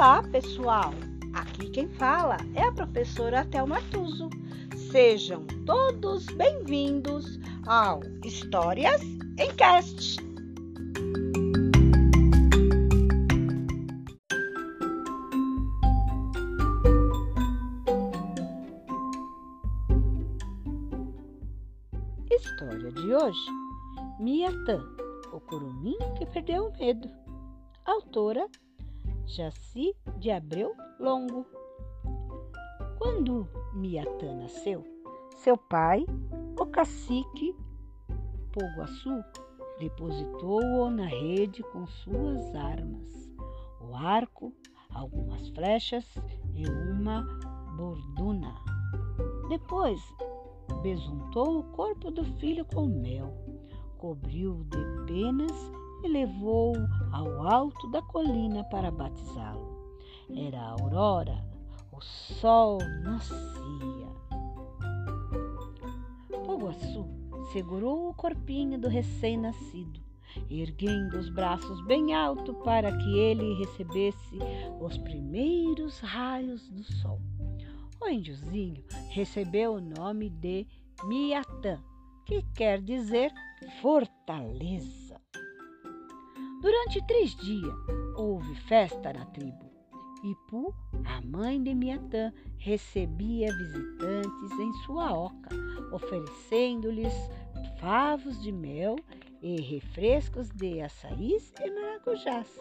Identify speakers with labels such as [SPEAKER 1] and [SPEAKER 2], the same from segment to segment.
[SPEAKER 1] Olá, pessoal! Aqui quem fala é a professora Thelma Tuso. Sejam todos bem-vindos ao Histórias em Cast. História de hoje: Miatã, o curumim que perdeu o medo. Autora Jaci de Abreu Longo. Quando Miatã nasceu, seu pai, o cacique Poguaçu, depositou-o na rede com suas armas, o arco, algumas flechas e uma borduna. Depois, besuntou o corpo do filho com mel, cobriu-o de penas e levou-o ao alto da colina para batizá-lo. Era a aurora, o sol nascia. Poguaçu segurou o corpinho do recém-nascido, erguendo os braços bem alto para que ele recebesse os primeiros raios do sol. O índiozinho recebeu o nome de Miatã, que quer dizer fortaleza. Durante três dias houve festa na tribo. Ipu, a mãe de Miatã, recebia visitantes em sua oca, oferecendo-lhes favos de mel e refrescos de açaís e maracujás.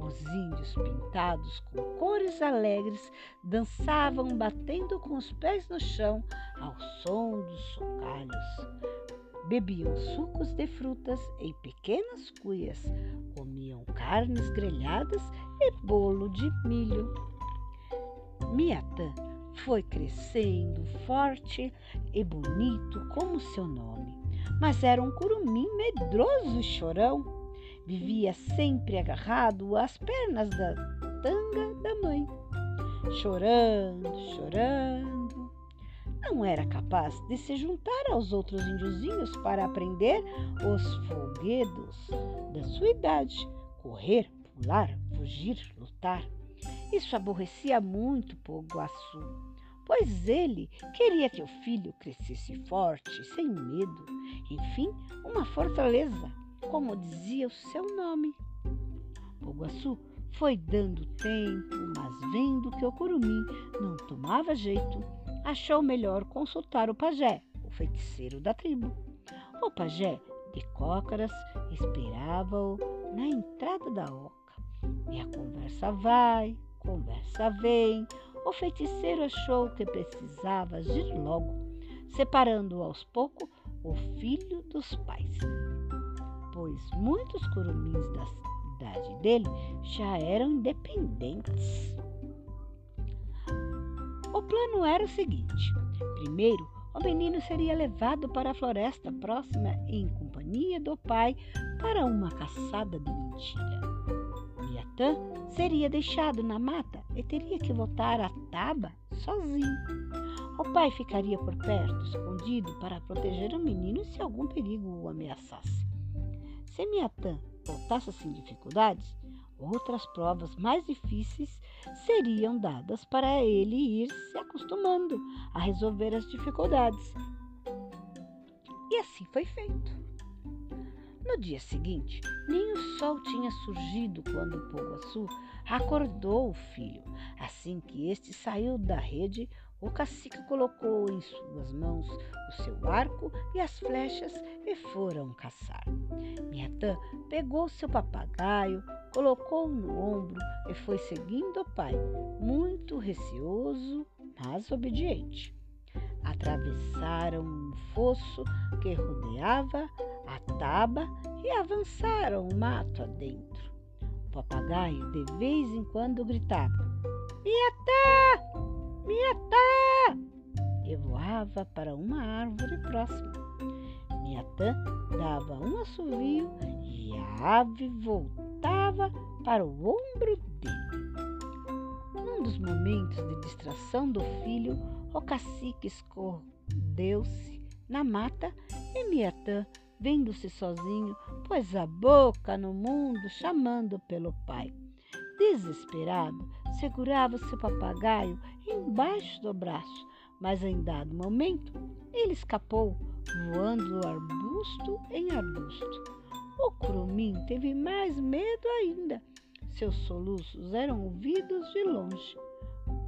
[SPEAKER 1] Os índios pintados com cores alegres dançavam batendo com os pés no chão ao som dos chocalhos. Bebiam sucos de frutas em pequenas cuias, comiam carnes grelhadas e bolo de milho. Miatã foi crescendo forte e bonito como seu nome, mas era um curumim medroso e chorão. Vivia sempre agarrado às pernas da tanga da mãe, chorando, chorando não era capaz de se juntar aos outros índiozinhos para aprender os folguedos da sua idade, correr, pular, fugir, lutar. Isso aborrecia muito Poguaçu, pois ele queria que o filho crescesse forte, sem medo, enfim, uma fortaleza, como dizia o seu nome. Poguaçu foi dando tempo, mas vendo que o curumim não tomava jeito, achou melhor consultar o pajé, o feiticeiro da tribo. O pajé de cócaras esperava-o na entrada da oca. E a conversa vai, conversa vem. O feiticeiro achou que precisava agir logo, separando aos poucos o filho dos pais. Pois muitos curumins da idade dele já eram independentes. O plano era o seguinte: primeiro, o menino seria levado para a floresta próxima em companhia do pai para uma caçada de mentira. Miatã seria deixado na mata e teria que voltar a Taba sozinho. O pai ficaria por perto, escondido, para proteger o menino se algum perigo o ameaçasse. Se Miatã voltasse sem dificuldades, Outras provas mais difíceis seriam dadas para ele ir se acostumando a resolver as dificuldades. E assim foi feito. No dia seguinte, nem o sol tinha surgido quando o Poguaçu acordou o filho. Assim que este saiu da rede, o cacique colocou em suas mãos o seu arco e as flechas e foram caçar. Miatã pegou seu papagaio, colocou-o no ombro e foi seguindo o pai, muito receoso, mas obediente. Atravessaram um fosso que rodeava a taba e avançaram o mato adentro. O papagaio de vez em quando gritava: Miatã! Miatã! E voava para uma árvore próxima. Miatã dava um assovio e a ave voltava para o ombro dele. Num dos momentos de distração do filho, o cacique escondeu-se na mata e Miatã, vendo-se sozinho, pôs a boca no mundo chamando pelo pai. Desesperado, segurava seu papagaio embaixo do braço, mas em dado momento ele escapou, voando arbusto em arbusto. O curumim teve mais medo ainda. Seus soluços eram ouvidos de longe.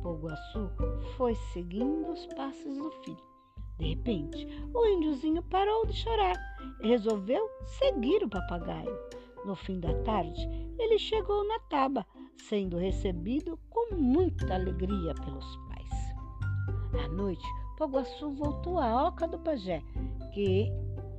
[SPEAKER 1] Poguaçu foi seguindo os passos do filho. De repente, o índiozinho parou de chorar e resolveu seguir o papagaio. No fim da tarde, ele chegou na taba, sendo recebido com muita alegria pelos pais. À noite, Poguaçu voltou à oca do pajé, que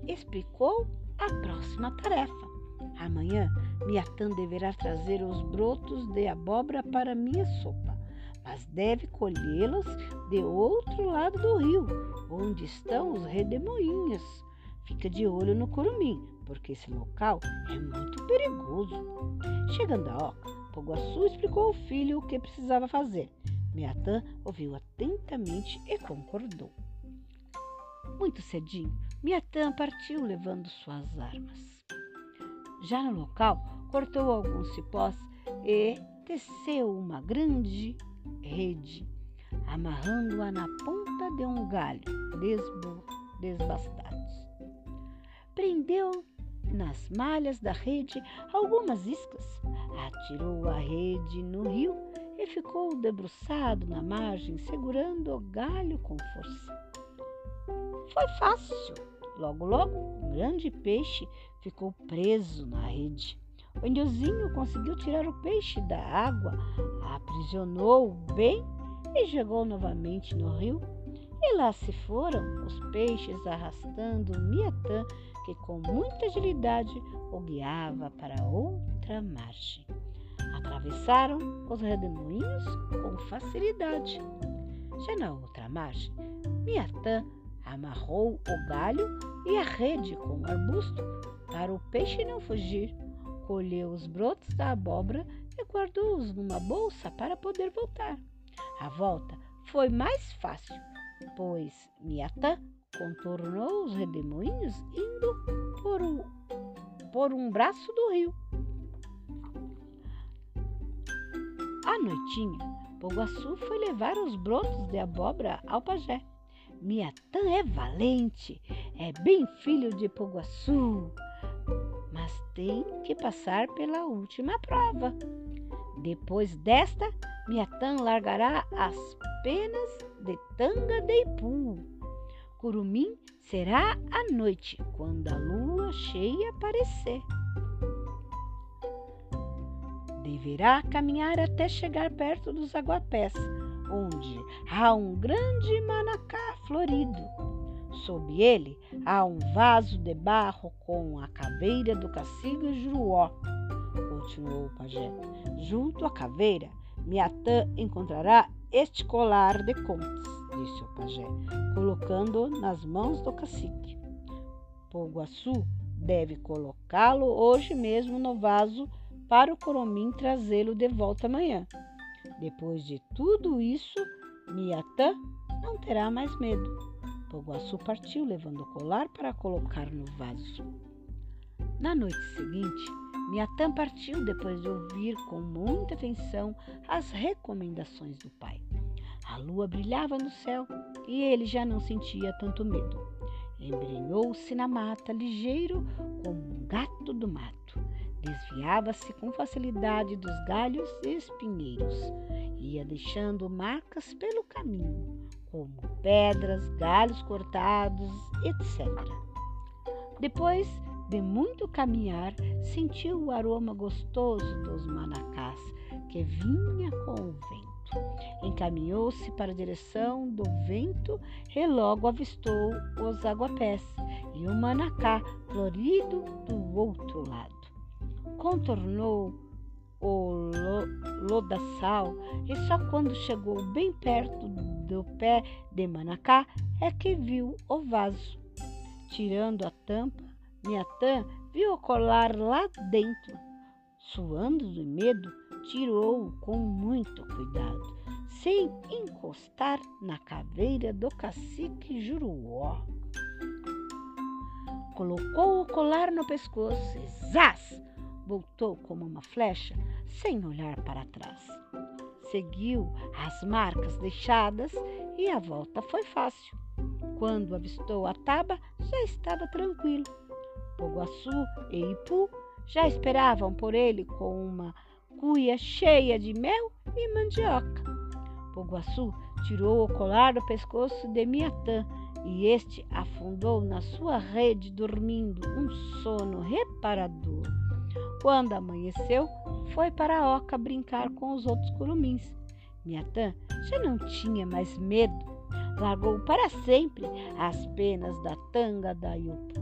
[SPEAKER 1] explicou a próxima tarefa. Amanhã, Miatã deverá trazer os brotos de abóbora para minha sopa, mas deve colhê-los de outro lado do rio, onde estão os redemoinhos. Fica de olho no curumim, porque esse local é muito perigoso. Chegando à oca, Poguaçu explicou ao filho o que precisava fazer. Miatã ouviu atentamente e concordou. Muito cedinho, Miatã partiu levando suas armas. Já no local, cortou alguns cipós e teceu uma grande rede, amarrando-a na ponta de um galho desbastado. Prendeu nas malhas da rede algumas iscas, atirou a rede no rio e ficou debruçado na margem, segurando o galho com força. Foi fácil. Logo, logo, um grande peixe ficou preso na rede. O indiozinho conseguiu tirar o peixe da água, aprisionou bem e jogou novamente no rio. E lá se foram os peixes arrastando Miatã que com muita agilidade o guiava para outra margem. Atravessaram os redemoinhos com facilidade. Já na outra margem, Miatã amarrou o galho e a rede com o arbusto para o peixe não fugir. Colheu os brotos da abóbora e guardou-os numa bolsa para poder voltar. A volta foi mais fácil, pois Miatã contornou os redemoinhos indo por um, por um braço do rio. À noitinha, Poguaçu foi levar os brotos de abóbora ao pajé. Miatã é valente, é bem filho de Poguaçu, mas tem que passar pela última prova. Depois desta, Miatã largará as penas de Tanga de Ipu curumim será à noite, quando a lua cheia aparecer. Deverá caminhar até chegar perto dos aguapés, onde há um grande manacá florido. Sob ele há um vaso de barro com a caveira do cacique Juruó, continuou o pajé. Junto à caveira, Miatã encontrará este colar de contas disse o pajé, colocando nas mãos do cacique. Poguaçu deve colocá-lo hoje mesmo no vaso para o coromim trazê-lo de volta amanhã. Depois de tudo isso, Miatã não terá mais medo. Poguaçu partiu levando o colar para colocar no vaso. Na noite seguinte, Miatã partiu depois de ouvir com muita atenção as recomendações do pai. A lua brilhava no céu e ele já não sentia tanto medo. Embrenhou-se na mata, ligeiro como um gato do mato. Desviava-se com facilidade dos galhos e espinheiros. Ia deixando marcas pelo caminho, como pedras, galhos cortados, etc. Depois de muito caminhar, sentiu o aroma gostoso dos manacás que vinha com o vento. Encaminhou-se para a direção do vento e logo avistou os aguapés e o manacá florido do outro lado. Contornou o lodaçal e só quando chegou bem perto do pé de manacá é que viu o vaso. Tirando a tampa, Miatã viu o colar lá dentro. Suando de medo, tirou-o com muito cuidado, sem encostar na caveira do cacique Juruó. Colocou o colar no pescoço e zás! Voltou como uma flecha, sem olhar para trás. seguiu as marcas deixadas e a volta foi fácil. Quando avistou a taba, já estava tranquilo. Poguaçu e Ipu já esperavam por ele com uma cuia cheia de mel e mandioca. Poguaçu tirou o colar do pescoço de Miatã e este afundou na sua rede dormindo um sono reparador. Quando amanheceu, foi para a oca brincar com os outros curumins. Miatã já não tinha mais medo, largou para sempre as penas da tanga da Iupu.